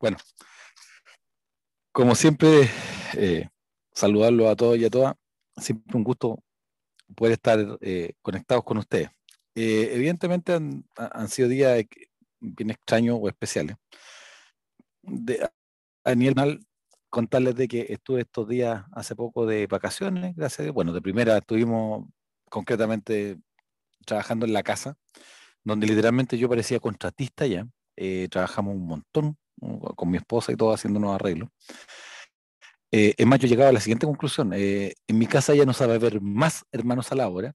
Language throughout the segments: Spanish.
Bueno, como siempre, eh, saludarlo a todos y a todas. Siempre un gusto poder estar eh, conectados con ustedes. Eh, evidentemente han, sido días bien extraños o especiales. De, a nivel contarles de que estuve estos días hace poco de vacaciones, gracias a Dios. Bueno, de primera estuvimos concretamente trabajando en la casa, donde literalmente yo parecía contratista ya. trabajamos un montón, con mi esposa y todo haciendo unos arreglos. Eh, es más, yo llegaba a la siguiente conclusión. Eh, en mi casa ya no sabe ver más hermanos a la hora,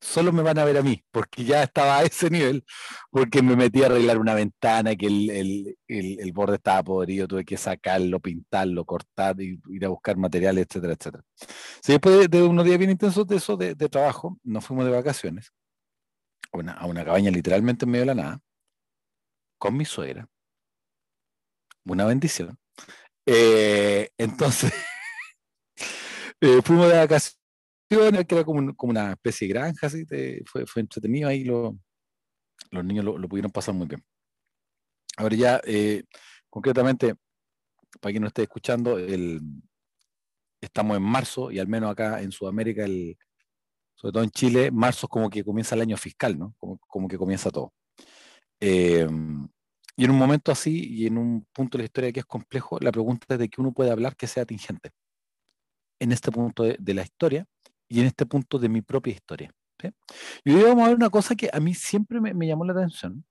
solo me van a ver a mí, porque ya estaba a ese nivel, porque me metí a arreglar una ventana, que el, el, el, borde estaba podrido, tuve que sacarlo, pintarlo, cortar, ir a buscar materiales, etcétera, etcétera. Sí, después de, unos días bien intensos de eso, de, de trabajo, nos fuimos de vacaciones una, a una cabaña literalmente en medio de la nada, con mi suegra, una bendición. Eh, entonces, eh, fuimos de vacaciones, que era como, una especie de granja, así, fue, entretenido ahí, los niños lo, pudieron pasar muy bien. Ahora ya, eh, concretamente, para quien no esté escuchando, el, estamos en marzo y al menos acá en Sudamérica, el, sobre todo en Chile, marzo es como que comienza el año fiscal, ¿no? Como que comienza todo. Y en un momento así y en un punto de la historia que es complejo, la pregunta es de que uno puede hablar que sea atingente. En este punto de, la historia y en este punto de mi propia historia. Y hoy vamos a ver una cosa que a mí siempre me, llamó la atención,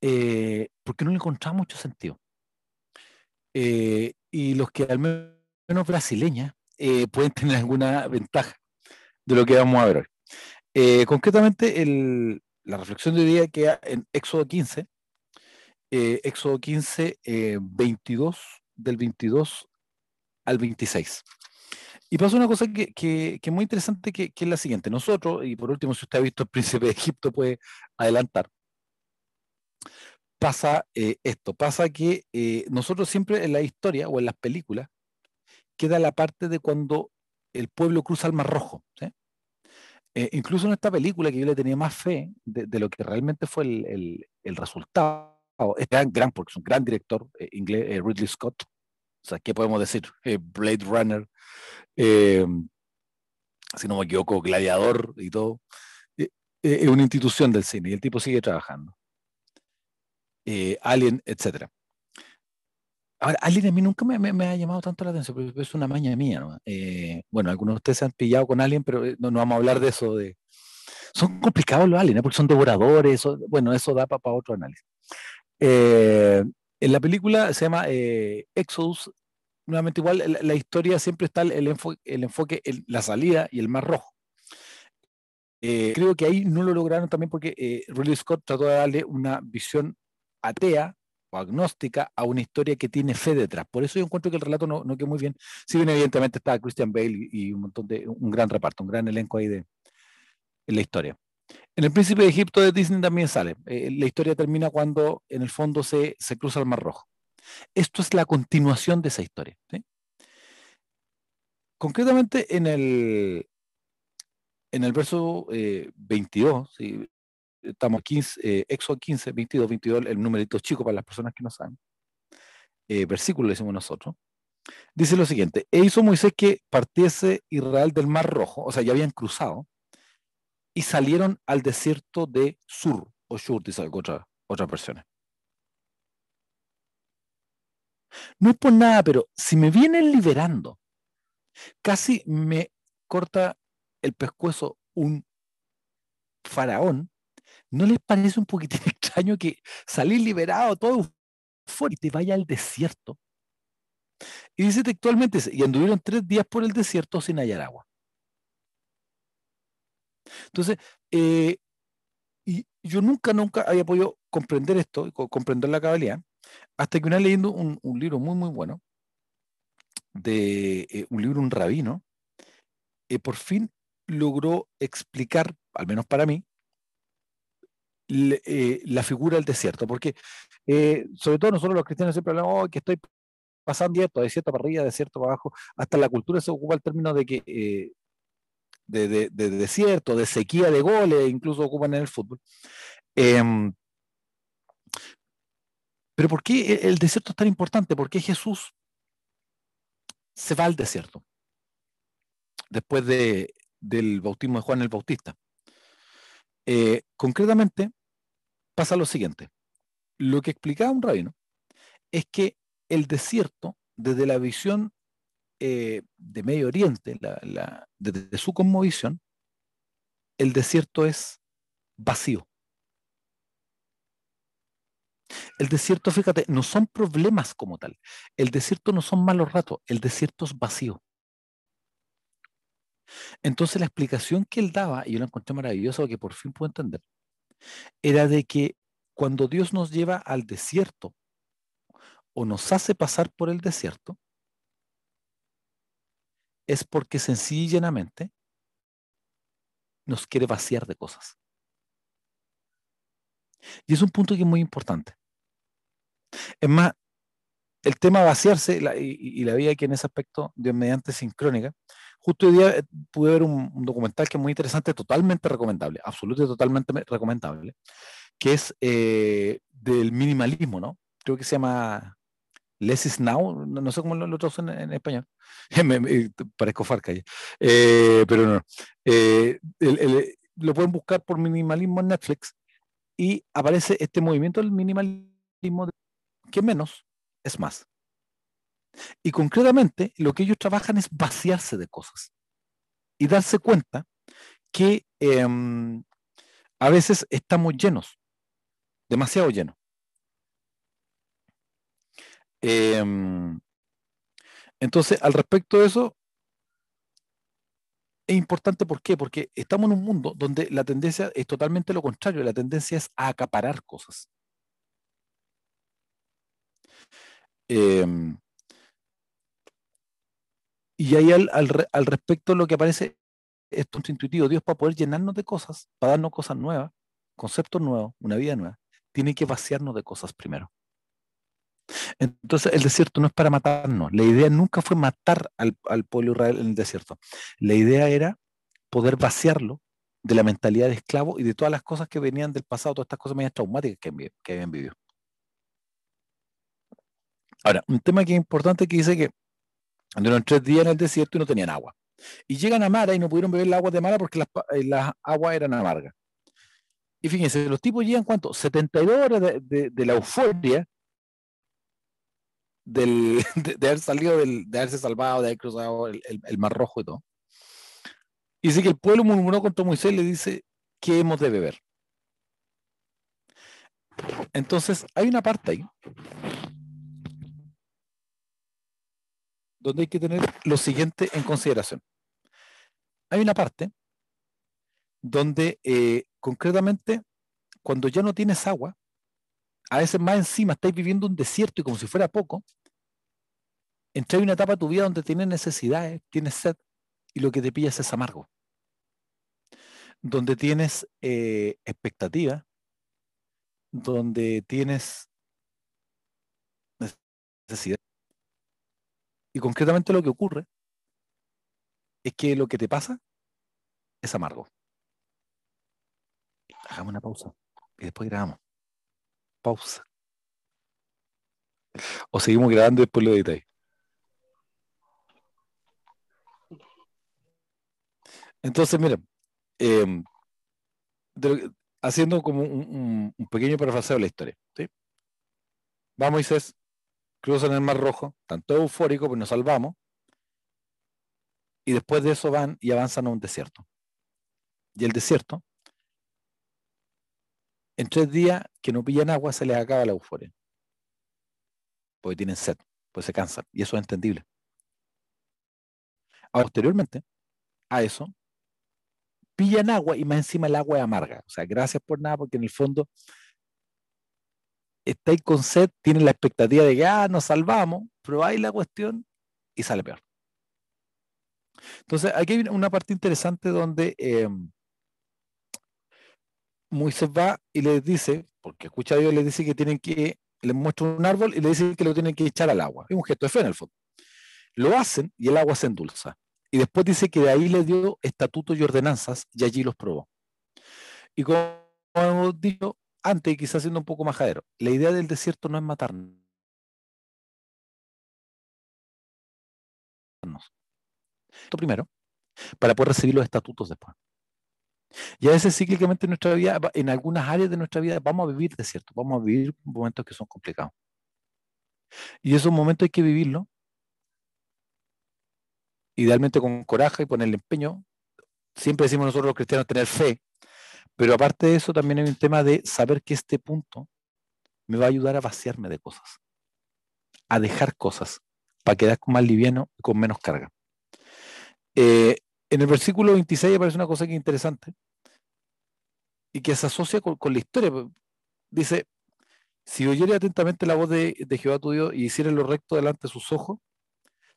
eh, porque no le encontraba mucho sentido. Eh, y los que al menos brasileñas eh, pueden tener alguna ventaja de lo que vamos a ver hoy. concretamente, la reflexión de hoy día queda en Éxodo 15, eh, Éxodo 15, 22, eh, del 22 al 26. Y pasa una cosa que, es muy interesante, que, es la siguiente. Nosotros, y por último, si usted ha visto el príncipe de Egipto, puede adelantar. Pasa eh, esto, pasa que nosotros siempre en la historia o en las películas queda la parte de cuando el pueblo cruza el Mar Rojo. incluso en esta película que yo le tenía más fe de, lo que realmente fue el resultado es gran, gran, porque es un gran director eh, inglés, eh, Ridley Scott. O sea, ¿qué podemos decir? Eh, Blade Runner, si no me equivoco, Gladiador y todo. es una institución del cine y el tipo sigue trabajando. Alien, etc. Ahora, Alien a mí nunca me, ha llamado tanto la atención, porque es una maña mía. ¿no? bueno, algunos de ustedes se han pillado con Alien, pero no, vamos a hablar de eso. De... Son complicados los aliens, porque son devoradores. bueno, eso da para otro análisis. Eh, en la película se llama eh, Exodus, nuevamente igual, la, historia siempre está el, enfoque, en la salida y el mar rojo. Eh, creo que ahí no lo lograron también porque Ridley Scott trató de darle una visión atea o agnóstica a una historia que tiene fe detrás. Por eso yo encuentro que el relato no, no quedó muy bien. Si bien evidentemente está Christian Bale y, un montón de, un gran reparto, un gran elenco ahí de, en la historia. En El Príncipe de Egipto de Disney también sale. Eh, la historia termina cuando en el fondo se, se, cruza el Mar Rojo. Esto es la continuación de esa historia. Concretamente en el, en el verso 22, eh, estamos 15, eh, Éxodo 15, 22, 22, el numerito chico para las personas que no saben. versículo le decimos nosotros. Dice lo siguiente, e hizo Moisés que partiese Israel del Mar Rojo, o sea, ya habían cruzado, y salieron al desierto de Sur, o Shur, dice otra, otra persona. No es por nada, pero si me vienen liberando, casi me corta el pescuezo un faraón, ¿no les parece un poquitín extraño que salir liberado todo fuera y te vaya al desierto? Y dice textualmente, y anduvieron tres días por el desierto sin hallar agua. Entonces, eh, y yo nunca, nunca había podido comprender esto, comprender la cabalidad, hasta que una vez leyendo un, libro muy, muy bueno, de eh, un libro, un rabino, eh, por fin logró explicar, al menos para mí, la figura del desierto, porque sobre todo nosotros los cristianos siempre hablamos oh, que estoy pasando esto, desierto para arriba, desierto para abajo, hasta la cultura se ocupa el término de que de, desierto, de sequía de goles, incluso ocupan en el fútbol. Em, Pero ¿por qué el desierto es tan importante? Porque Jesús se va al desierto después de, del bautismo de Juan el Bautista. Eh, concretamente, pasa lo siguiente. Lo que explicaba un rabino es que el desierto, desde la visión eh, de Medio Oriente, desde su cosmovisión, el desierto es vacío. El desierto, fíjate, no son problemas como tal. El desierto no son malos ratos, el desierto es vacío. Entonces la explicación que él daba, y yo la encontré maravillosa, que por fin puedo entender, era de que cuando Dios nos lleva al desierto o nos hace pasar por el desierto, es porque sencillamente nos quiere vaciar de cosas. Y es un punto que es muy importante. Es más, el tema vaciarse y, la vida que en ese aspecto, Dios mediante sincrónica, justo hoy día eh, pude ver un, documental que es muy interesante, totalmente recomendable, absolutamente totalmente recomendable, que es eh, del minimalismo, ¿no? Creo que se llama Less is Now, no, sé cómo lo, lo traducen en, español, me, parezco Farca eh, pero no. lo pueden buscar por minimalismo en Netflix y aparece este movimiento del minimalismo que menos es más. Y concretamente lo que ellos trabajan es vaciarse de cosas y darse cuenta que em, a veces estamos llenos, demasiado llenos. Em, entonces, al respecto de eso, es importante, ¿por? Porque estamos en un mundo donde la tendencia es totalmente lo contrario, la tendencia es a acaparar cosas. Em, y ahí al, al, respecto lo que aparece es intuitivo. Dios para poder llenarnos de cosas, para darnos cosas nuevas, conceptos nuevos, una vida nueva, tiene que vaciarnos de cosas primero. Entonces el desierto no es para matarnos. La idea nunca fue matar al, al pueblo Israel en el desierto. La idea era poder vaciarlo de la mentalidad de esclavo y de todas las cosas que venían del pasado, todas estas cosas medias traumáticas que, que habían vivido. Ahora, un tema que es importante que dice que anduvieron tres días en el desierto y no tenían agua. Y llegan a Mara y no pudieron beber el agua de Mara porque las, eh, aguas eran amargas. Y fíjense, los tipos llegan cuánto? 72 horas de, la euforia de, haber salido, de haberse salvado, de haber cruzado el, Mar Rojo y todo. Y dice que el pueblo murmuró contra Moisés y le dice, ¿qué hemos de beber? Entonces, hay una parte ahí donde hay que tener lo siguiente en consideración. Hay una parte donde eh, concretamente cuando ya no tienes agua, a veces más encima estáis viviendo un desierto y como si fuera poco, entra en una etapa de tu vida donde tienes necesidades, tienes sed y lo que te pillas es amargo. Donde tienes eh, expectativa, donde tienes necesidad. Y concretamente lo que ocurre es que lo que te pasa es amargo. Hagamos una pausa y después grabamos. Pausa. O seguimos grabando después lo editáis. Entonces, mira, em, haciendo como un, pequeño parafraseo de la historia. ¿sí? Va Moisés, cruzan el Mar Rojo, tanto eufórico, pues nos salvamos, y después de eso van y avanzan a un desierto. Y el desierto, en tres días que no pillan agua, se les acaba la euforia. Porque tienen sed, pues se cansan, y eso es entendible. Posteriormente a eso, pillan agua y más encima el agua es amarga. O sea, gracias por nada, porque en el fondo estáis con sed, tienen la expectativa de que, ah, nos salvamos, probáis la cuestión y sale peor. Entonces, aquí hay una parte interesante donde eh, Moisés va y les dice, porque escucha a Dios, les dice que tienen que, les muestra un árbol y le dice que lo tienen que echar al agua. Es un gesto de fe en el fondo. Lo hacen y el agua se endulza. Y después dice que de ahí les dio estatutos y ordenanzas y allí los probó. Y como hemos dicho, antes, quizás siendo un poco majadero, la idea del desierto no es matarnos. Esto primero, para poder recibir los estatutos después. Y a veces cíclicamente en nuestra vida, en algunas áreas de nuestra vida, vamos a vivir desierto, vamos a vivir momentos que son complicados. Y esos momentos hay que vivirlo, idealmente con coraje y ponerle empeño. Siempre decimos nosotros los cristianos tener fe, pero aparte de eso también hay un tema de saber que este punto me va a ayudar a vaciarme de cosas, a dejar cosas, para quedar más liviano y con menos carga. Eh, en el versículo 26 aparece una cosa que es interesante y que se asocia con, la historia. Dice, si oyere atentamente la voz de, Jehová tu Dios y hiciere lo recto delante de sus ojos,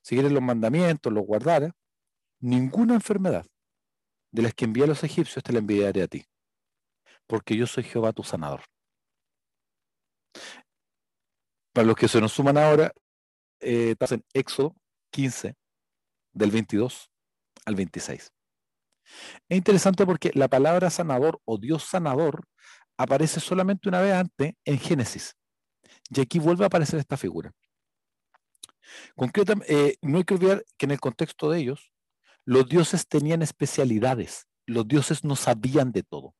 siguiere los mandamientos, los guardara, ninguna enfermedad de las que envía a los egipcios te la enviaré a ti, porque yo soy Jehová tu sanador. Para los que se nos suman ahora, eh, en Éxodo 15, del 22 al 26. Es interesante porque la palabra sanador o Dios sanador aparece solamente una vez antes en Génesis. Y aquí vuelve a aparecer esta figura. Concretamente, eh, no hay que olvidar que en el contexto de ellos, los dioses tenían especialidades. Los dioses no sabían de todo.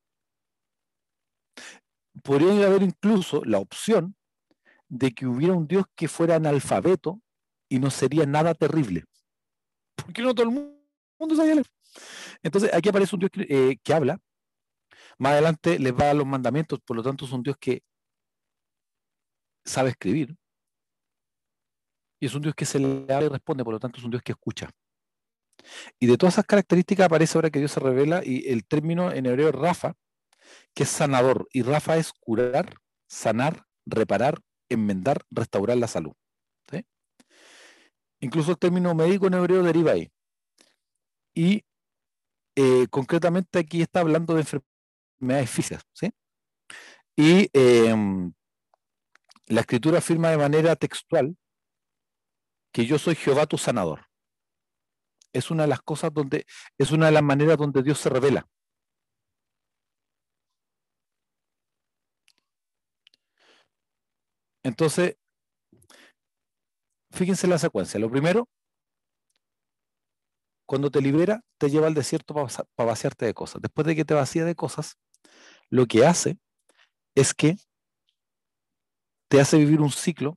Podría haber incluso la opción de que hubiera un dios que fuera analfabeto y no sería nada terrible. Porque no todo el mundo mundo Entonces, aquí aparece un Dios eh, que, habla. Más adelante les va a dar los mandamientos, por lo tanto es un Dios que sabe escribir. Y es un Dios que se le habla y responde, por lo tanto es un Dios que escucha. Y de todas esas características aparece ahora que Dios se revela y el término en hebreo Rafa, que es sanador. Y Rafa es curar, sanar, reparar, enmendar, restaurar la salud. Incluso el término médico en hebreo deriva ahí. Y eh, concretamente aquí está hablando de enfermedades físicas. ¿sí? Y em, la escritura afirma de manera textual que yo soy Jehová tu sanador. Es una de las cosas donde, es una de las maneras donde Dios se revela. Entonces, fíjense la secuencia. Lo primero, cuando te libera, te lleva al desierto para vaciarte de cosas. Después de que te vacía de cosas, lo que hace es que te hace vivir un ciclo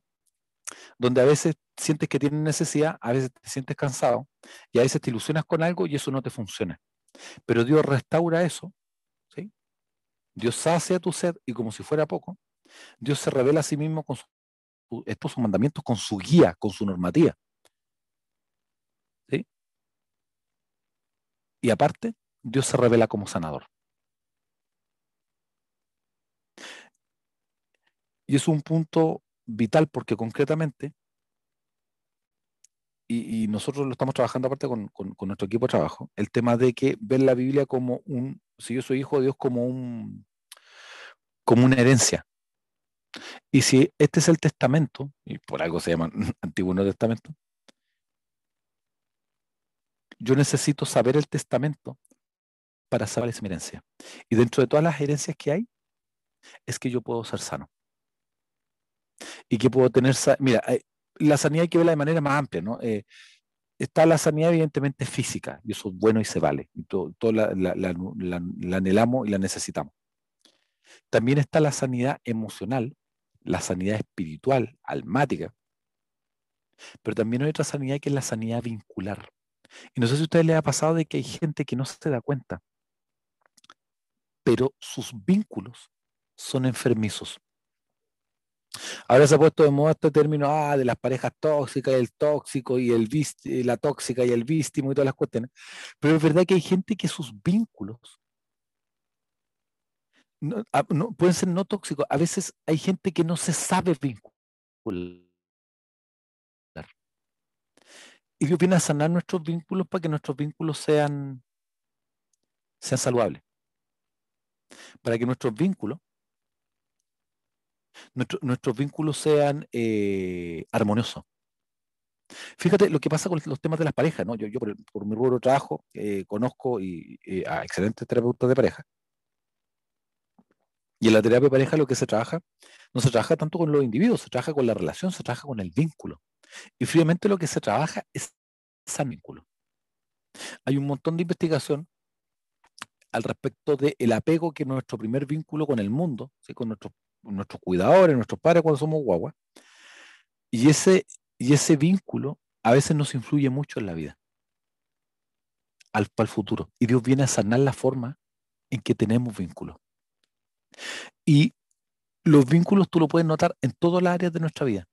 donde a veces sientes que tienes necesidad, a veces te sientes cansado y a veces te ilusionas con algo y eso no te funciona. Pero Dios restaura eso, ¿sí? Dios sacia tu sed y como si fuera poco, Dios se revela a sí mismo con estos mandamientos, con su guía, con su normativa. Y aparte, Dios se revela como sanador. Y es un punto vital porque concretamente, y, nosotros lo estamos trabajando aparte con, nuestro equipo de trabajo, el tema de que ver la Biblia como un, si yo soy hijo de Dios, como un como una herencia. Y si este es el testamento, y por algo se llama Antiguo Testamento, yo necesito saber el testamento para saber esa herencia. Y dentro de todas las herencias que hay, es que yo puedo ser sano. Y que puedo tener, mira, la sanidad hay que verla de manera más amplia, ¿no? Eh, está la sanidad evidentemente física, y eso es bueno y se vale, y todo, la, la, anhelamos y la necesitamos. También está la sanidad emocional, la sanidad espiritual, almática, pero también hay otra sanidad que es la sanidad vincular. Y no sé si a ustedes les ha pasado de que hay gente que no se da cuenta, pero sus vínculos son enfermizos. Ahora se ha puesto de moda este término ah, de las parejas tóxicas, el tóxico y el la tóxica y el víctimo y todas las cuestiones. Pero es verdad que hay gente que sus vínculos ah, no, pueden ser no tóxicos. A veces hay gente que no se sabe vincular. Y Dios viene a sanar nuestros vínculos para que nuestros vínculos sean, sean saludables. Para que nuestros vínculos, nuestros vínculos sean eh, armoniosos. Fíjate lo que pasa con los temas de las parejas, ¿no? Yo, yo por, mi rubro de trabajo eh, conozco y, a excelentes terapeutas de pareja. Y en la terapia de pareja lo que se trabaja, no se trabaja tanto con los individuos, se trabaja con la relación, se trabaja con el vínculo. Y fríamente lo que se trabaja es ese vínculo. Hay un montón de investigación al respecto del apego que nuestro primer vínculo con el mundo, con nuestros, cuidadores, nuestros padres cuando somos guaguas, y ese, y ese vínculo a veces nos influye mucho en la vida, al, el futuro. Y Dios viene a sanar la forma en que tenemos vínculos. Y los vínculos tú lo puedes notar en todas las áreas de nuestra vida,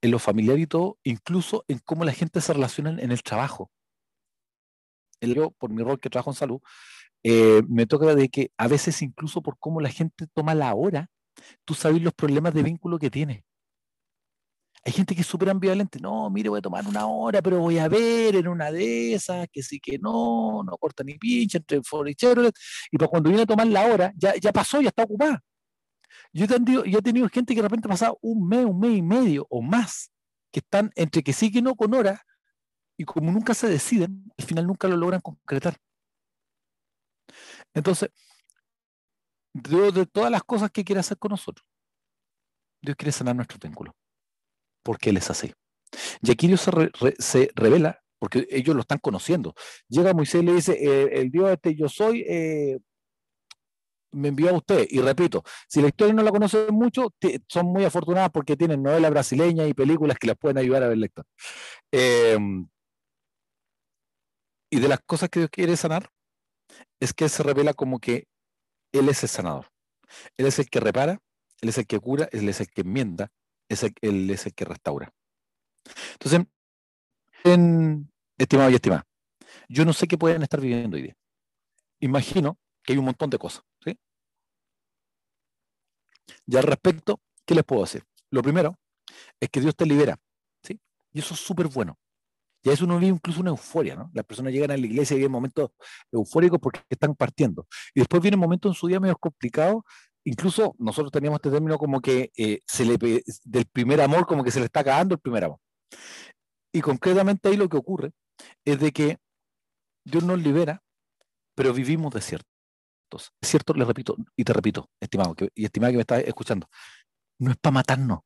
en lo familiar y todo, incluso en cómo la gente se relaciona en el trabajo. Yo, por mi rol que trabajo en salud, eh, me toca de que a veces incluso por cómo la gente toma la hora, tú sabes los problemas de vínculo que tiene. Hay gente que es súper ambivalente. No, mire, voy a tomar una hora, pero voy a ver en una de esas, que sí que no, no corta ni pinche entre Ford y Chevrolet. Y para cuando viene a tomar la hora, ya, ya pasó, ya está ocupada. Yo he, tenido, yo he tenido gente que de repente ha pasado un mes, un mes y medio o más, que están entre que sí que no con hora, y como nunca se deciden, al final nunca lo logran concretar. Entonces, Dios de todas las cosas que quiere hacer con nosotros, Dios quiere sanar nuestro vínculo, porque Él es así. Y aquí Dios se, revela, porque ellos lo están conociendo. Llega Moisés y le dice, eh, el Dios este yo soy, eh, me envió a usted. Y repito, si la historia no la conocen mucho, son muy afortunadas porque tienen novelas brasileñas y películas que las pueden ayudar a ver lector. Em, y de las cosas que Dios quiere sanar, es que Él se revela como que Él es el sanador. Él es el que repara, Él es el que cura, Él es el que enmienda, Él es el que restaura. Entonces, en, estimado y estimada, yo no sé qué pueden estar viviendo hoy día. Imagino que hay un montón de cosas. Y al respecto, ¿qué les puedo decir? Lo primero es que Dios te libera. ¿sí? Y eso es súper bueno. Y a eso uno vive incluso una euforia, ¿no? Las personas llegan a la iglesia y viven momentos eufóricos porque están partiendo. Y después vienen momentos en su día medio complicados. Incluso nosotros teníamos este término como que eh, se le, del primer amor, como que se le está acabando el primer amor. Y concretamente ahí lo que ocurre es de que Dios nos libera, pero vivimos desiertos. Desierto, le repito, y te repito, estimado y estimada que me estás escuchando, no es para matarnos.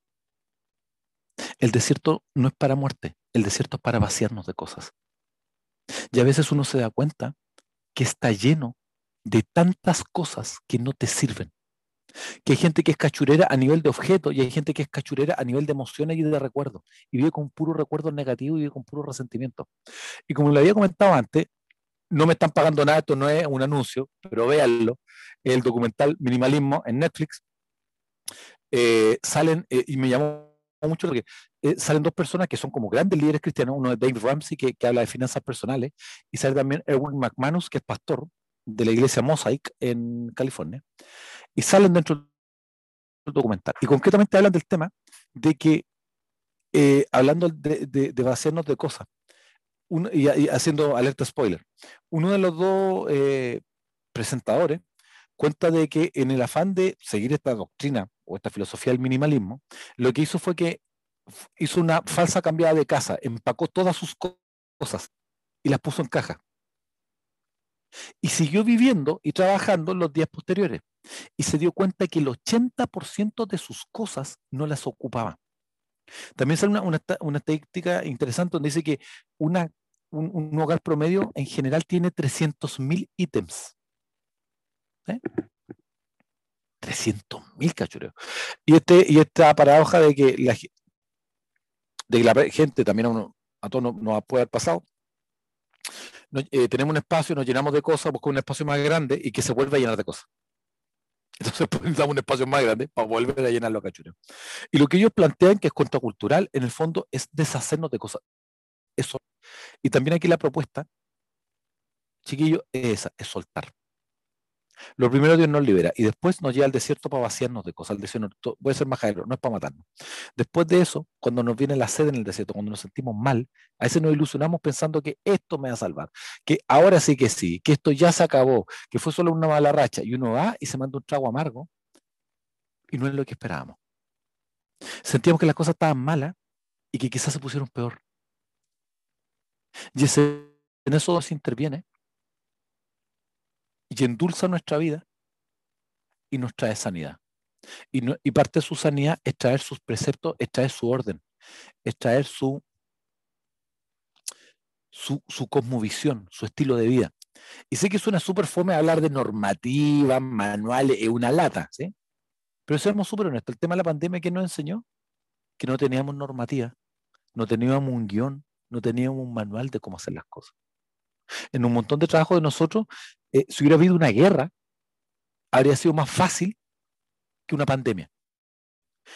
El desierto no es para muerte, el desierto es para vaciarnos de cosas. Y a veces uno se da cuenta que está lleno de tantas cosas que no te sirven. Que hay gente que es cachurera a nivel de objeto y hay gente que es cachurera a nivel de emociones y de recuerdos. Y vive con puro recuerdo negativo y vive con puro resentimiento. Y como le había comentado antes, no me están pagando nada, esto no es un anuncio, pero véanlo. El documental Minimalismo en Netflix. Eh, salen, eh, y me llamó mucho eh, salen dos personas que son como grandes líderes cristianos, uno es Dave Ramsey que, habla de finanzas personales y sale también Erwin McManus que es pastor de la iglesia Mosaic en California y salen dentro del documental y concretamente hablan del tema de que hablando de, de, vaciarnos de cosas y, haciendo alerta spoiler uno de los dos eh, presentadores cuenta de que en el afán de seguir esta doctrina o esta filosofía del minimalismo, lo que hizo fue que hizo una falsa cambiada de casa, empacó todas sus cosas y las puso en caja. Y siguió viviendo y trabajando los días posteriores. Y se dio cuenta que el 80% de sus cosas no las ocupaba. También sale una, una, estadística interesante donde dice que una, un, hogar promedio en general tiene 300.000 ítems. ¿Eh? 300 mil cachureos. Y, este, y esta paradoja de que la, de la gente, también a, todos nos, puede haber pasado, eh, tenemos un espacio, nos llenamos de cosas, buscamos un espacio más grande y que se vuelva a llenar de cosas. Entonces pues, necesitamos un espacio más grande para volver a llenar los cachureos. Y lo que ellos plantean que es contracultural, en el fondo, es deshacernos de cosas. Eso. Y también aquí la propuesta, chiquillo, es esa, es soltar. Lo primero Dios nos libera y después nos lleva al desierto para vaciarnos de cosas. El desierto puede ser majadero, no es para matarnos. Después de eso, cuando nos viene la sed en el desierto, cuando nos sentimos mal, a veces nos ilusionamos pensando que esto me va a salvar, que ahora sí que sí, que esto ya se acabó, que fue solo una mala racha. Y uno va y se manda un trago amargo y no es lo que esperábamos. Sentíamos que las cosas estaban malas y que quizás se pusieron peor. Y ese, en eso se interviene y endulza nuestra vida y nos trae sanidad. Y, y parte de su sanidad es traer sus preceptos, es traer su orden, es traer su, su, su cosmovisión, su estilo de vida. Y sé que suena súper fome hablar de normativas, manuales, es una lata, ¿sí? Pero seamos súper honestos, el tema de la pandemia que nos enseñó, que no teníamos normativa, no teníamos un guion, no teníamos un manual de cómo hacer las cosas. En un montón de trabajo de nosotros, eh, si hubiera habido una guerra, habría sido más fácil que una pandemia.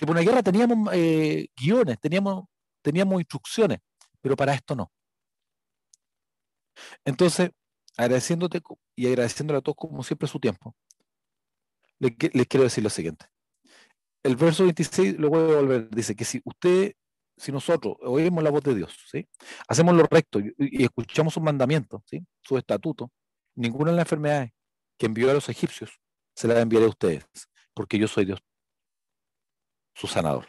En una guerra teníamos eh, guiones, teníamos, teníamos instrucciones, pero para esto no. Entonces, agradeciéndote y agradeciéndole a todos como siempre su tiempo, les, quiero decir lo siguiente. El verso 26 lo voy a volver, dice que si usted, si nosotros oímos la voz de Dios, ¿sí? hacemos lo recto y, escuchamos sus mandamientos, ¿sí? sus estatutos, ninguna de las enfermedades que envió a los egipcios se las enviaré a ustedes, porque yo soy Dios, su sanador.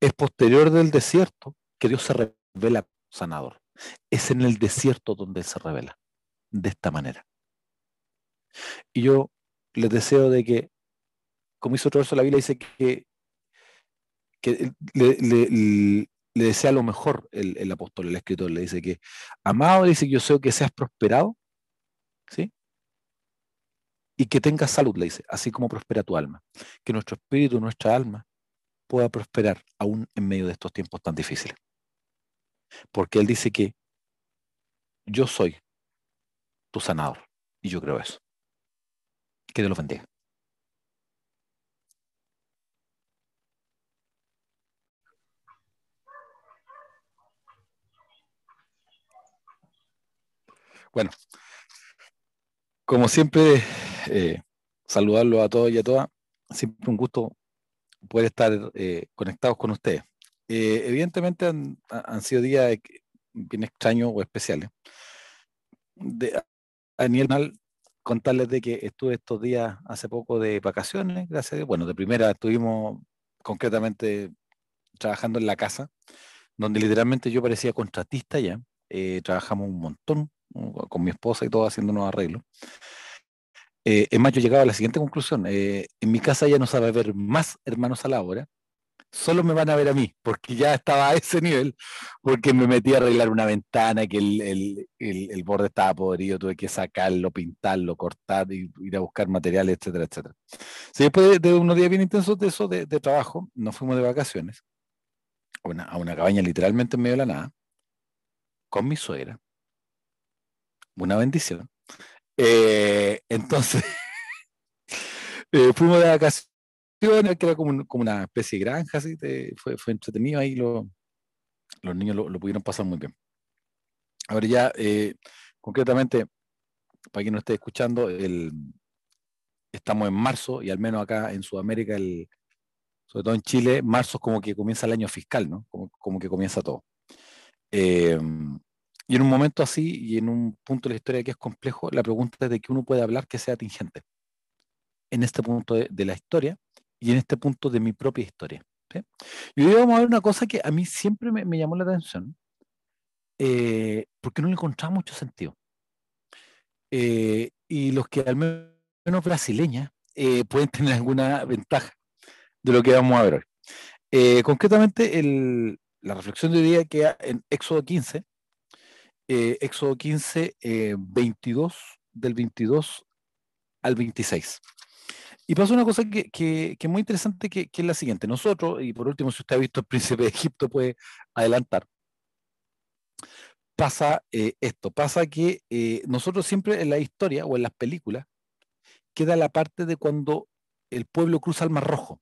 Es posterior del desierto que Dios se revela sanador. Es en el desierto donde Él se revela, de esta manera. Y yo les deseo de que, como hizo otro verso la Biblia, dice que, que desea lo mejor el, apóstol, el escritor, le dice que, amado, dice que yo sé que seas prosperado, ¿sí? Y que tengas salud, le dice, así como prospera tu alma. Que nuestro espíritu, nuestra alma, pueda prosperar aún en medio de estos tiempos tan difíciles. Porque Él dice que yo soy tu sanador. Y yo creo eso. Que Dios los bendiga. Bueno, como siempre, eh, saludarlo a todos y a todas. Siempre un gusto poder estar eh, conectados con ustedes. Eh, evidentemente han, sido días bien extraños o especiales. De, a nivel contarles de que estuve estos días hace poco de vacaciones, gracias a Dios. Bueno, de primera estuvimos concretamente trabajando en la casa, donde literalmente yo parecía contratista ya. Eh, trabajamos un montón con mi esposa y todo haciéndonos arreglos. Eh, es más, yo llegaba a la siguiente conclusión. Eh, en mi casa ya no sabe ver más hermanos a la hora, solo me van a ver a mí, porque ya estaba a ese nivel, porque me metí a arreglar una ventana, que el, el, borde estaba podrido, tuve que sacarlo, pintarlo, cortar, ir a buscar materiales, etcétera, etcétera. Sí, después de, unos días bien intensos de eso, de, trabajo, nos fuimos de vacaciones a una, a una cabaña literalmente en medio de la nada, con mi suegra. Una bendición. Eh, entonces, eh, fuimos de vacaciones que era como, una especie de granja, así, fue, entretenido ahí, los niños lo, pudieron pasar muy bien. Ahora ya, eh, concretamente, para quien no esté escuchando, el, estamos en marzo y al menos acá en Sudamérica, el, sobre todo en Chile, marzo es como que comienza el año fiscal, ¿no? Como, que comienza todo. Eh, y en un momento así y en un punto de la historia que es complejo, la pregunta es de que uno puede hablar que sea atingente. En este punto de la historia, y en este punto de mi propia historia. Y hoy vamos a ver una cosa que a mí siempre me, llamó la atención, eh, porque no le encontraba mucho sentido. Eh, y los que al menos brasileñas eh, pueden tener alguna ventaja de lo que vamos a ver hoy. concretamente, el, la reflexión de hoy día queda en Éxodo 15, Éxodo 15, 22, del 22 al 26. Y pasa una cosa que, es muy interesante, que, es la siguiente. Nosotros, y por último, si usted ha visto el príncipe de Egipto, puede adelantar. Pasa eh, esto, pasa que eh, nosotros siempre en la historia o en las películas queda la parte de cuando el pueblo cruza el Mar Rojo.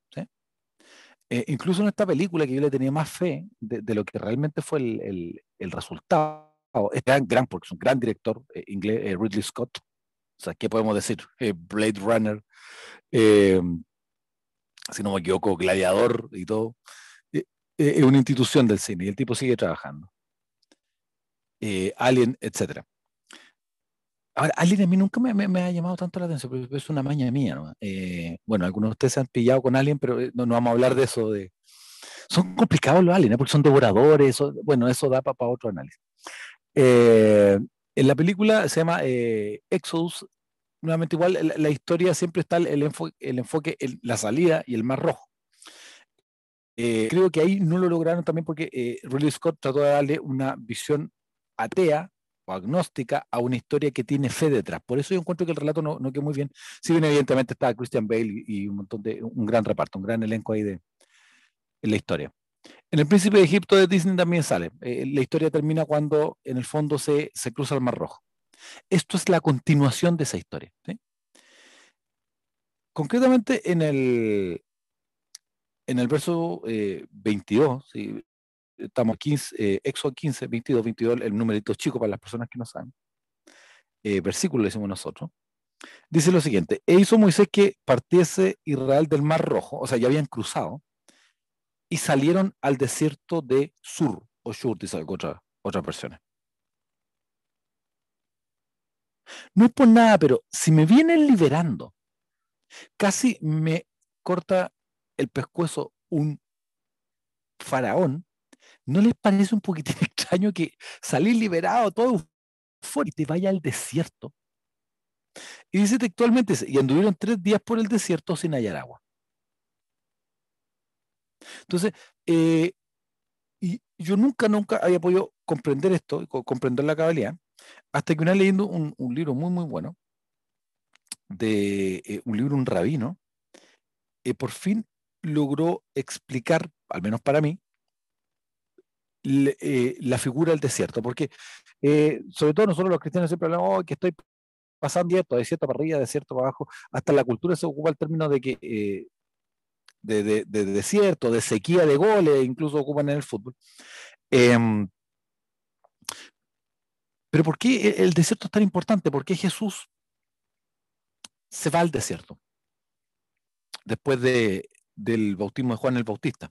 Eh, incluso en esta película que yo le tenía más fe de, lo que realmente fue el, resultado, es gran, porque es un gran director inglés, Ridley Scott. O sea, ¿qué podemos decir? Blade Runner, eh, si no me equivoco, Gladiador y todo, eh, eh, es una institución del cine y el tipo sigue trabajando. Alien, etc. Ahora, Alien a mí nunca me, ha llamado tanto la atención, pero es una maña mía. ¿no? bueno, algunos de ustedes se han pillado con Alien, pero no, vamos a hablar de eso. De... Son complicados los aliens, porque son devoradores, bueno, eso da para otro análisis. En la película se llama Exodus nuevamente igual, la, historia siempre está el, enfoque, el enfoque en la salida y el mar rojo. Eh, creo que ahí no lo lograron también porque eh, Ridley Scott trató de darle una visión atea o agnóstica a una historia que tiene fe detrás. Por eso yo encuentro que el relato no, no quedó muy bien. Si bien evidentemente está Christian Bale y, un montón de, un gran reparto, un gran elenco ahí de, en la historia. En el Príncipe de Egipto de Disney también sale. Eh, la historia termina cuando en el fondo se, se cruza el Mar Rojo. Esto es la continuación de esa historia. Concretamente en el, en el verso 22, eh, estamos 15, eh, Éxodo 15, 22, 22, el numerito chico para las personas que no saben, eh, versículo le decimos nosotros, dice lo siguiente, e hizo Moisés que partiese Israel del Mar Rojo, o sea, ya habían cruzado, y salieron al desierto de Sur, o Shur, dice otra, otras versiones. No es por nada, pero si me vienen liberando, casi me corta el pescuezo un faraón, ¿no les parece un poquitín extraño que salir liberado todo fuera y te vaya al desierto? Y dice textualmente, y anduvieron tres días por el desierto sin hallar agua. Entonces, eh, y yo nunca, nunca había podido comprender esto, comprender la cabalidad, hasta que una leyendo un, libro muy, muy bueno, de eh, un libro, un rabino, eh, por fin logró explicar, al menos para mí, eh, la figura del desierto, porque sobre todo nosotros los cristianos siempre hablamos oh, que estoy pasando de desierto para arriba, desierto para abajo, hasta la cultura se ocupa el término de que de, desierto, de sequía de goles, incluso ocupan en el fútbol. Em, pero ¿por qué el desierto es tan importante? ¿Por qué Jesús se va al desierto después de, del bautismo de Juan el Bautista?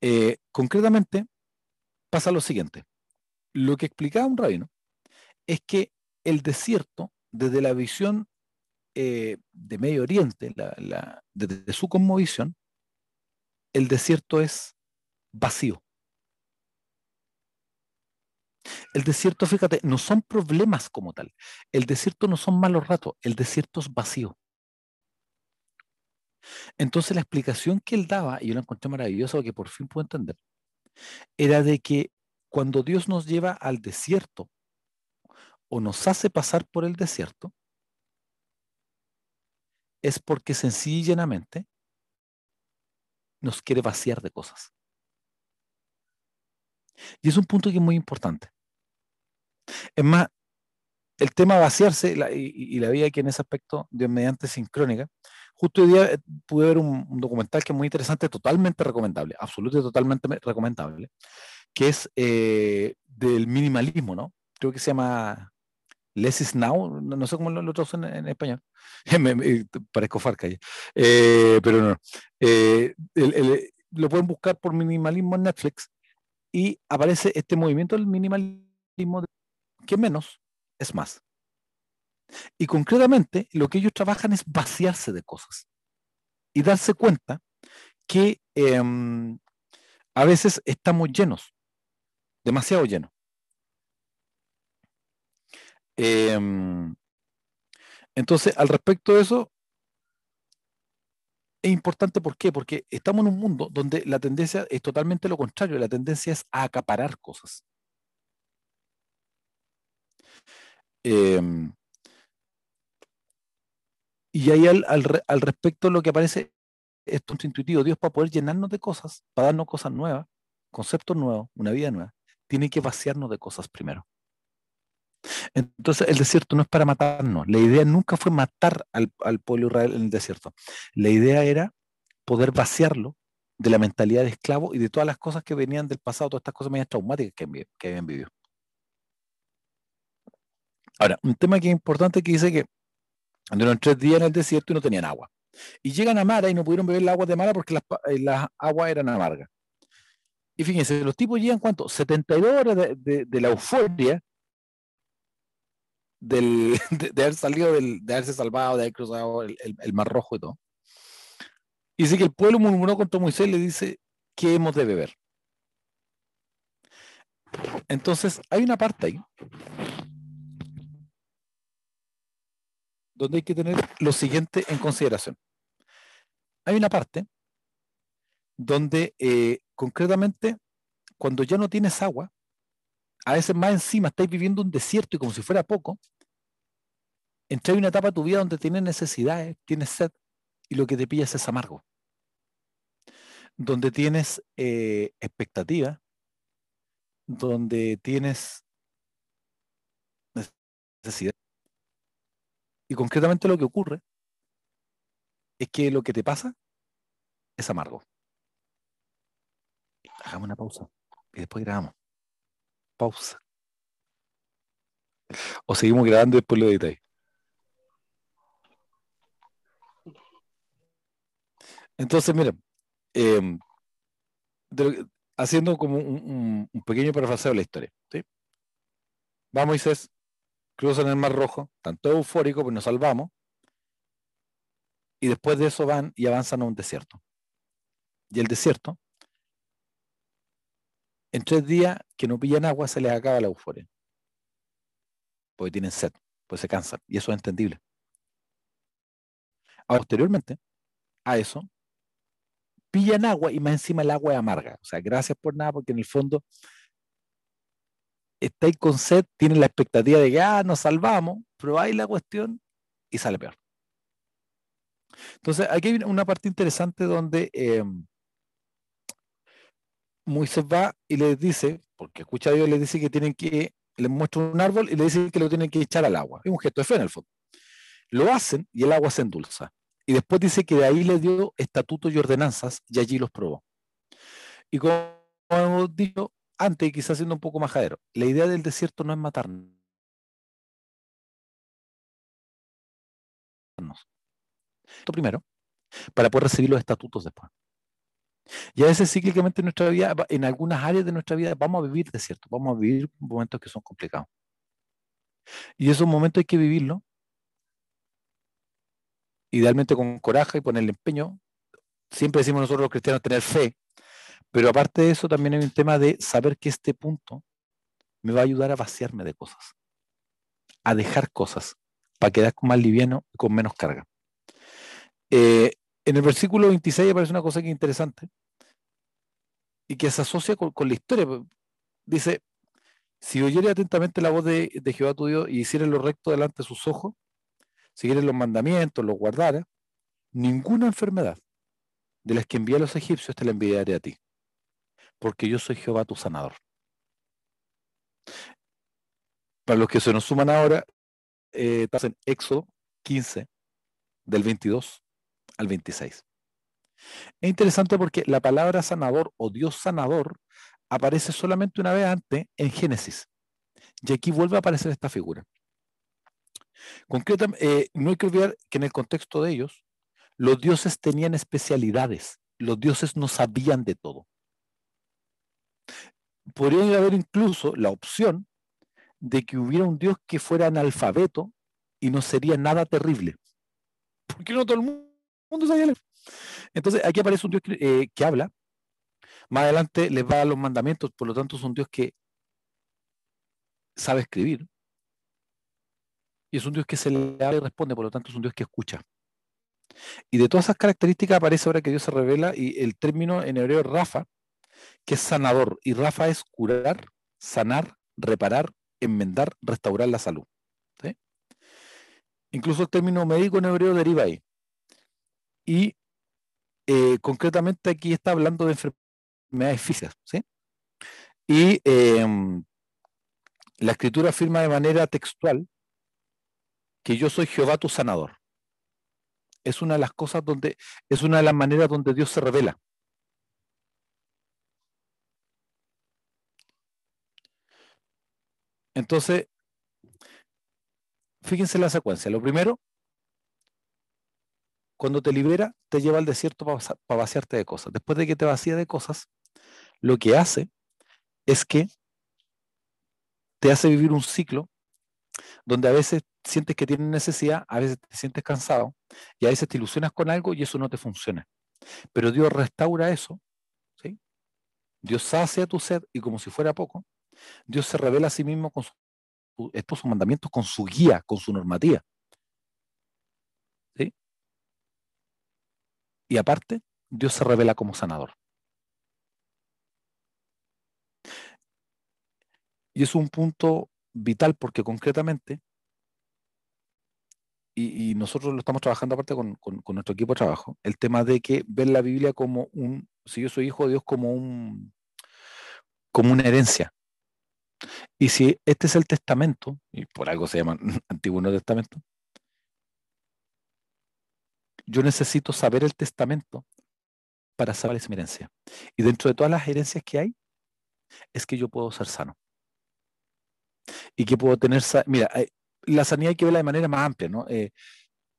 Eh, concretamente, pasa lo siguiente. Lo que explicaba un rabino es que el desierto, desde la visión eh, de Medio Oriente, desde su cosmovisión, el desierto es vacío. El desierto, fíjate, no son problemas como tal. El desierto no son malos ratos, el desierto es vacío. Entonces la explicación que él daba, y yo la encontré maravillosa, que por fin puedo entender, era de que cuando Dios nos lleva al desierto o nos hace pasar por el desierto, es porque sencillamente nos quiere vaciar de cosas. Y es un punto que es muy importante. Es más, el tema vaciarse y, la vida que en ese aspecto, de mediante sincrónica, justo hoy día eh, pude ver un, documental que es muy interesante, totalmente recomendable, absolutamente totalmente recomendable, que es eh, del minimalismo, ¿no? Creo que se llama Less is Now, no, sé cómo lo, lo traducen en, español, me, parezco Farca eh, pero no. lo pueden buscar por minimalismo en Netflix y aparece este movimiento del minimalismo que menos es más. Y concretamente lo que ellos trabajan es vaciarse de cosas y darse cuenta que em, a veces estamos llenos, demasiado llenos. Em, entonces, al respecto de eso, es importante, ¿por? Porque estamos en un mundo donde la tendencia es totalmente lo contrario, la tendencia es a acaparar cosas. Em, y ahí al, al, respecto lo que aparece es intuitivo. Dios para poder llenarnos de cosas, para darnos cosas nuevas, conceptos nuevos, una vida nueva, tiene que vaciarnos de cosas primero. Entonces el desierto no es para matarnos. La idea nunca fue matar al, al pueblo Israel en el desierto. La idea era poder vaciarlo de la mentalidad de esclavo y de todas las cosas que venían del pasado, todas estas cosas medias traumáticas que, que habían vivido. Ahora, un tema que es importante que dice que anduvieron tres días en el desierto y no tenían agua. Y llegan a Mara y no pudieron beber el agua de Mara porque las, eh, aguas eran amargas. Y fíjense, los tipos llegan cuánto? 72 horas de, la euforia de, haber salido, de haberse salvado, de haber cruzado el, Mar Rojo y todo. Y dice que el pueblo murmuró contra Moisés y le dice, ¿qué hemos de beber? Entonces, hay una parte ahí donde hay que tener lo siguiente en consideración. Hay una parte donde eh, concretamente cuando ya no tienes agua, a veces más encima estáis viviendo un desierto y como si fuera poco, entras en una etapa de tu vida donde tienes necesidades, tienes sed y lo que te pillas es amargo. Donde tienes eh, expectativa, donde tienes necesidad. Y concretamente lo que ocurre es que lo que te pasa es amargo. Hagamos una pausa y después grabamos. Pausa. O seguimos grabando y después lo editáis. Entonces, miren, em, haciendo como un, pequeño parafraseo de la historia. ¿sí? Va Moisés, cruzan el Mar Rojo, tanto eufórico, pues nos salvamos, y después de eso van y avanzan a un desierto. Y el desierto, en tres días que no pillan agua, se les acaba la euforia. Porque tienen sed, pues se cansan, y eso es entendible. posteriormente a eso, pillan agua y más encima el agua es amarga. O sea, gracias por nada, porque en el fondo estáis con sed, tienen la expectativa de que, ah, nos salvamos, probáis la cuestión y sale peor. Entonces, aquí hay una parte interesante donde eh, Moisés va y les dice, porque escucha a Dios, les dice que tienen que, les muestra un árbol y le dice que lo tienen que echar al agua. Es un gesto de fe en el fondo. Lo hacen y el agua se endulza. Y después dice que de ahí le dio estatutos y ordenanzas y allí los probó. Y como hemos dicho antes, quizás siendo un poco majadero, la idea del desierto no es matarnos. Esto primero, para poder recibir los estatutos después. Y a veces cíclicamente en nuestra vida, en algunas áreas de nuestra vida, vamos a vivir desierto, vamos a vivir momentos que son complicados. Y esos momentos hay que vivirlo idealmente con coraje y ponerle empeño. Siempre decimos nosotros los cristianos tener fe, pero aparte de eso también hay un tema de saber que este punto me va a ayudar a vaciarme de cosas, a dejar cosas, para quedar más liviano y con menos carga. Eh, en el versículo 26 aparece una cosa que es interesante y que se asocia con, la historia. Dice, si oyere atentamente la voz de, Jehová tu Dios y hiciere lo recto delante de sus ojos, siguieres los mandamientos, los guardara, ninguna enfermedad de las que envía a los egipcios te la enviaré a ti, porque yo soy Jehová tu sanador. Para los que se nos suman ahora, eh, estás en Éxodo 15, del 22 al 26. Es interesante porque la palabra sanador o Dios sanador aparece solamente una vez antes en Génesis. Y aquí vuelve a aparecer esta figura. Concretamente, eh, no hay que olvidar que en el contexto de ellos, los dioses tenían especialidades, los dioses no sabían de todo. Podría haber incluso la opción de que hubiera un dios que fuera analfabeto y no sería nada terrible. Porque no todo el mundo Entonces, aquí aparece un dios que, eh, habla. Más adelante les va a los mandamientos, por lo tanto es un dios que sabe escribir. Y es un Dios que se le habla y responde, por lo tanto es un Dios que escucha. Y de todas esas características aparece ahora que Dios se revela y el término en hebreo Rafa, que es sanador. Y Rafa es curar, sanar, reparar, enmendar, restaurar la salud. Incluso el término médico en hebreo deriva ahí. Y eh, concretamente aquí está hablando de enfermedades físicas. Y em, la escritura afirma de manera textual que yo soy Jehová tu sanador. Es una de las cosas donde, es una de las maneras donde Dios se revela. Entonces, fíjense la secuencia. Lo primero, cuando te libera, te lleva al desierto para vaciarte de cosas. Después de que te vacía de cosas, lo que hace es que te hace vivir un ciclo donde a veces sientes que tienes necesidad, a veces te sientes cansado y a veces te ilusionas con algo y eso no te funciona. Pero Dios restaura eso, ¿sí? Dios sacia tu sed y como si fuera poco, Dios se revela a sí mismo con estos mandamientos, con su guía, con su normativa. Y aparte, Dios se revela como sanador. Y es un punto vital porque concretamente, y, nosotros lo estamos trabajando aparte con, nuestro equipo de trabajo, el tema de que ver la Biblia como un, si yo soy hijo de Dios, como un como una herencia. Y si este es el testamento, y por algo se llama Antiguo Testamento, yo necesito saber el testamento para saber esa herencia. Y dentro de todas las herencias que hay, es que yo puedo ser sano. Y que puedo tener, mira, la sanidad hay que verla de manera más amplia, ¿no? Eh,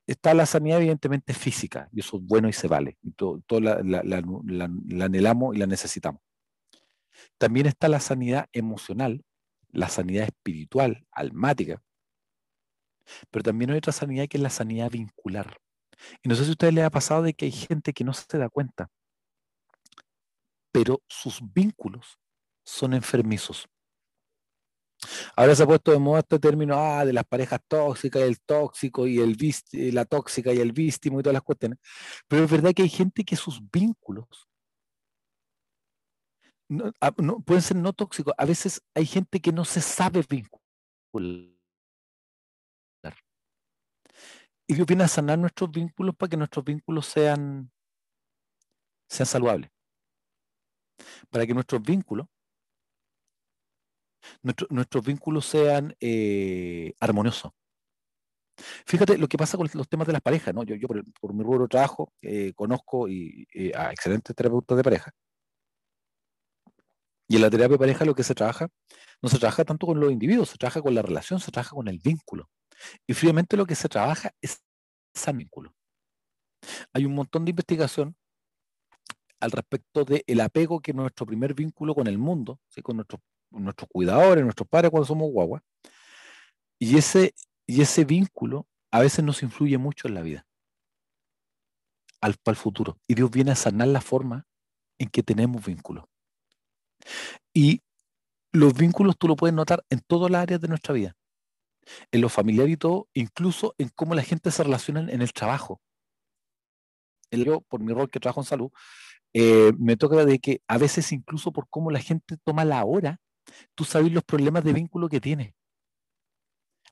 está la sanidad evidentemente física, y eso es bueno y se vale, y todo, la, la, anhelamos y la necesitamos. También está la sanidad emocional, la sanidad espiritual, almática, pero también hay otra sanidad que es la sanidad vincular. Y no sé si a ustedes les ha pasado de que hay gente que no se da cuenta, pero sus vínculos son enfermizos. Ahora se ha puesto de moda este término ah, de las parejas tóxicas, el tóxico y el la tóxica y el vístimo y todas las cuestiones. Pero es verdad que hay gente que sus vínculos ah, pueden ser no tóxicos. A veces hay gente que no se sabe vincular. Y Dios viene a sanar nuestros vínculos para que nuestros vínculos sean, sean saludables. Para que nuestros vínculos, nuestros vínculos sean eh, armoniosos. Fíjate lo que pasa con los temas de las parejas, ¿no? Yo, yo por, mi rubro de trabajo eh, conozco y, a excelentes terapeutas de pareja. Y en la terapia de pareja lo que se trabaja, no se trabaja tanto con los individuos, se trabaja con la relación, se trabaja con el vínculo. Y fríamente lo que se trabaja es ese vínculo. Hay un montón de investigación al respecto del apego que nuestro primer vínculo con el mundo, con nuestros, nuestros cuidadores, nuestros padres cuando somos guaguas, y ese, y ese vínculo a veces nos influye mucho en la vida, al, el futuro. Y Dios viene a sanar la forma en que tenemos vínculos. Y los vínculos tú lo puedes notar en todas las áreas de nuestra vida en lo familiar y todo, incluso en cómo la gente se relaciona en el trabajo. Yo, por mi rol que trabajo en salud, eh, me toca de que a veces incluso por cómo la gente toma la hora, tú sabes los problemas de vínculo que tiene.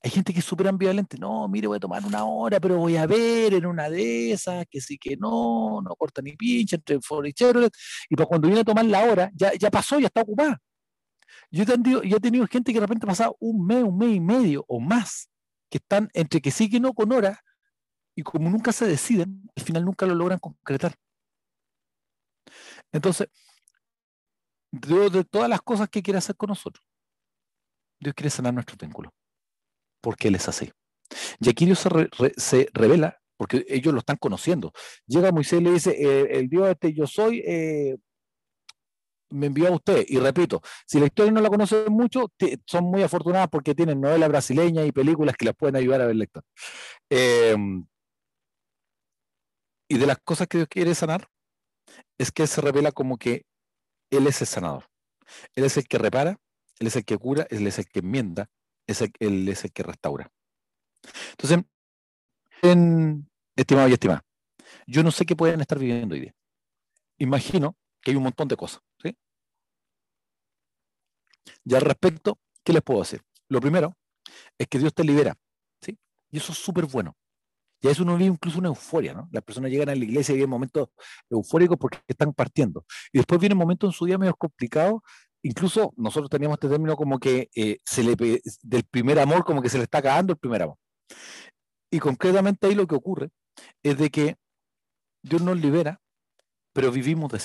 Hay gente que es súper ambivalente. No, mire, voy a tomar una hora, pero voy a ver en una de esas, que sí que no, no corta ni pinche entre foricheros. Y para cuando viene a tomar la hora, ya, ya pasó, ya está ocupada. Yo he, tenido, he tenido gente que de repente ha pasado un mes, un mes y medio o más, que están entre que sí que no con horas, y como nunca se deciden, al final nunca lo logran concretar. Entonces, Dios de todas las cosas que quiere hacer con nosotros, Dios quiere sanar nuestros vínculos, porque Él es así. Y aquí Dios se, revela, porque ellos lo están conociendo. Llega Moisés y le dice, eh, el Dios este yo soy, eh, me envió a usted. Y repito, si la historia no la conocen mucho, son muy afortunadas porque tienen novelas brasileñas y películas que las pueden ayudar a ver lector. Em, y de las cosas que Dios quiere sanar, es que Él se revela como que Él es el sanador. Él es el que repara, Él es el que cura, Él es el que enmienda, Él es el que restaura. Entonces, en, estimado y estimada, yo no sé qué pueden estar viviendo hoy día. Imagino que hay un montón de cosas. ¿sí? Y al respecto, ¿qué les puedo decir? Lo primero es que Dios te libera. ¿sí? Y eso es súper bueno. Y a eso uno vive incluso una euforia, ¿no? Las personas llegan a la iglesia y viven momentos eufóricos porque están partiendo. Y después vienen momentos en su día medio complicados. Incluso nosotros teníamos este término como que eh, del primer amor, como que se le está acabando el primer amor. Y concretamente ahí lo que ocurre es de que Dios nos libera, pero vivimos de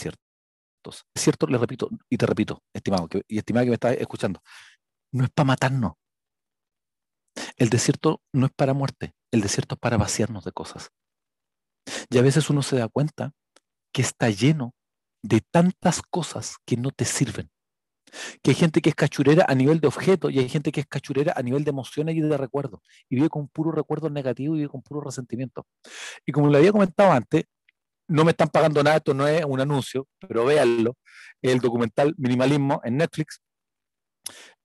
Es cierto, le repito, y te repito, estimado y estimada que me estás escuchando, no es para matarnos. El desierto no es para muerte, el desierto es para vaciarnos de cosas. Y a veces uno se da cuenta que está lleno de tantas cosas que no te sirven. Que hay gente que es cachurera a nivel de objeto y hay gente que es cachurera a nivel de emociones y de recuerdos. Y vive con puro recuerdo negativo y vive con puro resentimiento. Y como le había comentado antes, no me están pagando nada, esto no es un anuncio, pero véanlo, el documental Minimalismo en Netflix,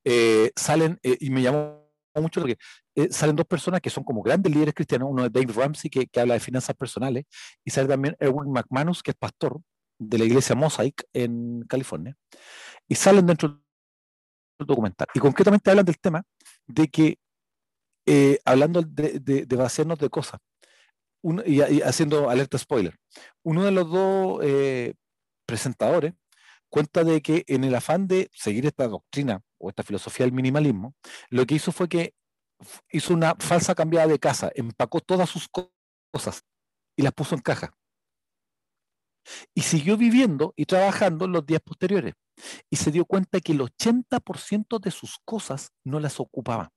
eh, salen, eh, y me llamó mucho porque eh, salen dos personas que son como grandes líderes cristianos. Uno es Dave Ramsey, que, que habla de finanzas personales, y sale también Erwin McManus, que es pastor de la iglesia Mosaic en California. Y salen dentro del documental. Y concretamente hablan del tema de que, eh, hablando de, de, de, vaciarnos de cosas, y, haciendo alerta spoiler, uno de los dos eh, presentadores cuenta de que en el afán de seguir esta doctrina o esta filosofía del minimalismo, lo que hizo fue que hizo una falsa cambiada de casa, empacó todas sus cosas y las puso en caja. Y siguió viviendo y trabajando los días posteriores. Y se dio cuenta que el 80% de sus cosas no las ocupaba.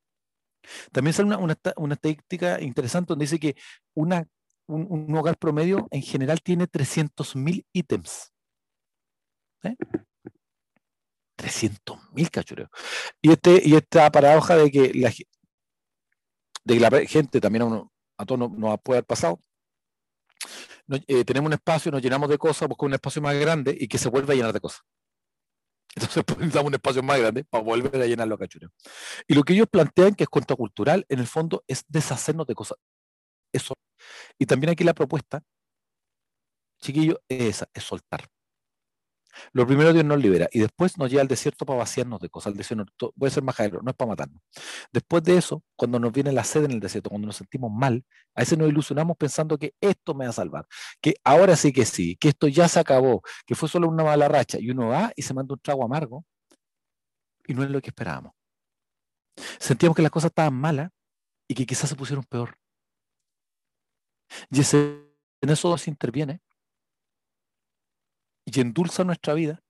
También sale una, una, una estadística interesante donde dice que una, un, un hogar promedio en general tiene 300.000 ítems. ¿Eh? 300 mil cachureos. Y, este, y esta paradoja de que la, de la gente, también a, uno, a todos nos, puede haber pasado, eh, tenemos un espacio, nos llenamos de cosas, buscamos un espacio más grande y que se vuelve a llenar de cosas. Entonces pues, necesitamos un espacio más grande para volver a llenar los cachureos. Y lo que ellos plantean que es contracultural, en el fondo, es deshacernos de cosas. Eso. Y también aquí la propuesta, chiquillo, es esa, es soltar. Lo primero Dios nos libera y después nos lleva al desierto para vaciarnos de cosas. El desierto puede ser majadero, no es para matarnos. Después de eso, cuando nos viene la sed en el desierto, cuando nos sentimos mal, a veces nos ilusionamos pensando que esto me va a salvar, que ahora sí que sí, que esto ya se acabó, que fue solo una mala racha. Y uno va y se manda un trago amargo y no es lo que esperábamos. Sentíamos que las cosas estaban malas y que quizás se pusieron peor. Y ese, en eso se interviene y endulza nuestra vida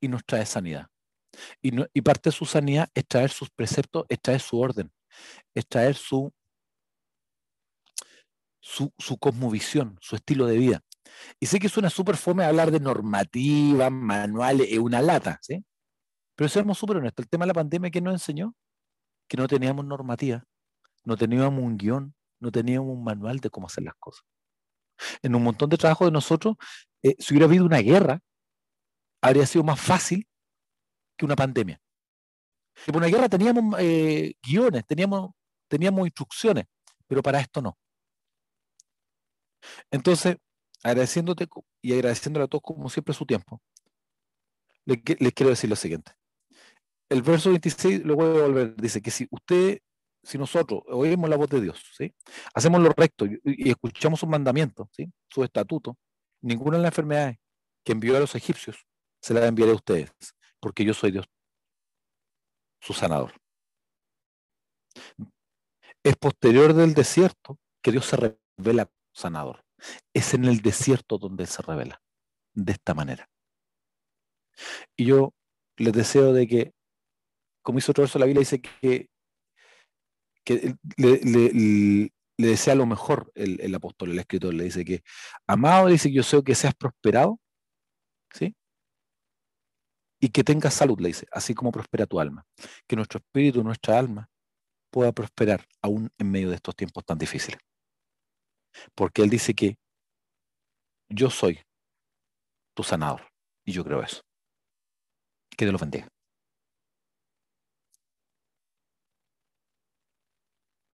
y nos trae sanidad. Y, no, y, parte de su sanidad es traer sus preceptos, es traer su orden, es traer su, su, su cosmovisión, su estilo de vida. Y sé que suena súper fome hablar de normativas, manuales, es una lata, ¿sí? Pero seamos súper honestos, el tema de la pandemia que nos enseñó, que no teníamos normativa, no teníamos un guion, no teníamos un manual de cómo hacer las cosas. En un montón de trabajo de nosotros eh, si hubiera habido una guerra, habría sido más fácil que una pandemia. Y por una guerra teníamos eh, guiones, teníamos, teníamos instrucciones, pero para esto no. Entonces, agradeciéndote y agradeciéndole a todos como siempre su tiempo, les, les quiero decir lo siguiente. El verso 26 lo voy a volver, dice que si usted, si nosotros oímos la voz de Dios, ¿sí? hacemos lo recto y, escuchamos sus mandamientos, ¿sí? sus estatutos, ninguna de las enfermedades que envió a los egipcios se las enviaré a ustedes, porque yo soy Dios, su sanador. Es posterior del desierto que Dios se revela sanador. Es en el desierto donde Él se revela, de esta manera. Y yo les deseo de que, como hizo otro verso la Biblia, dice que, que le, le, le desea lo mejor el, apóstol, el escritor, le dice que, amado, dice que yo sé que seas prosperado, ¿sí? Y que tengas salud, le dice, así como prospera tu alma. Que nuestro espíritu, nuestra alma, pueda prosperar aún en medio de estos tiempos tan difíciles. Porque Él dice que yo soy tu sanador. Y yo creo eso. Que Dios los bendiga.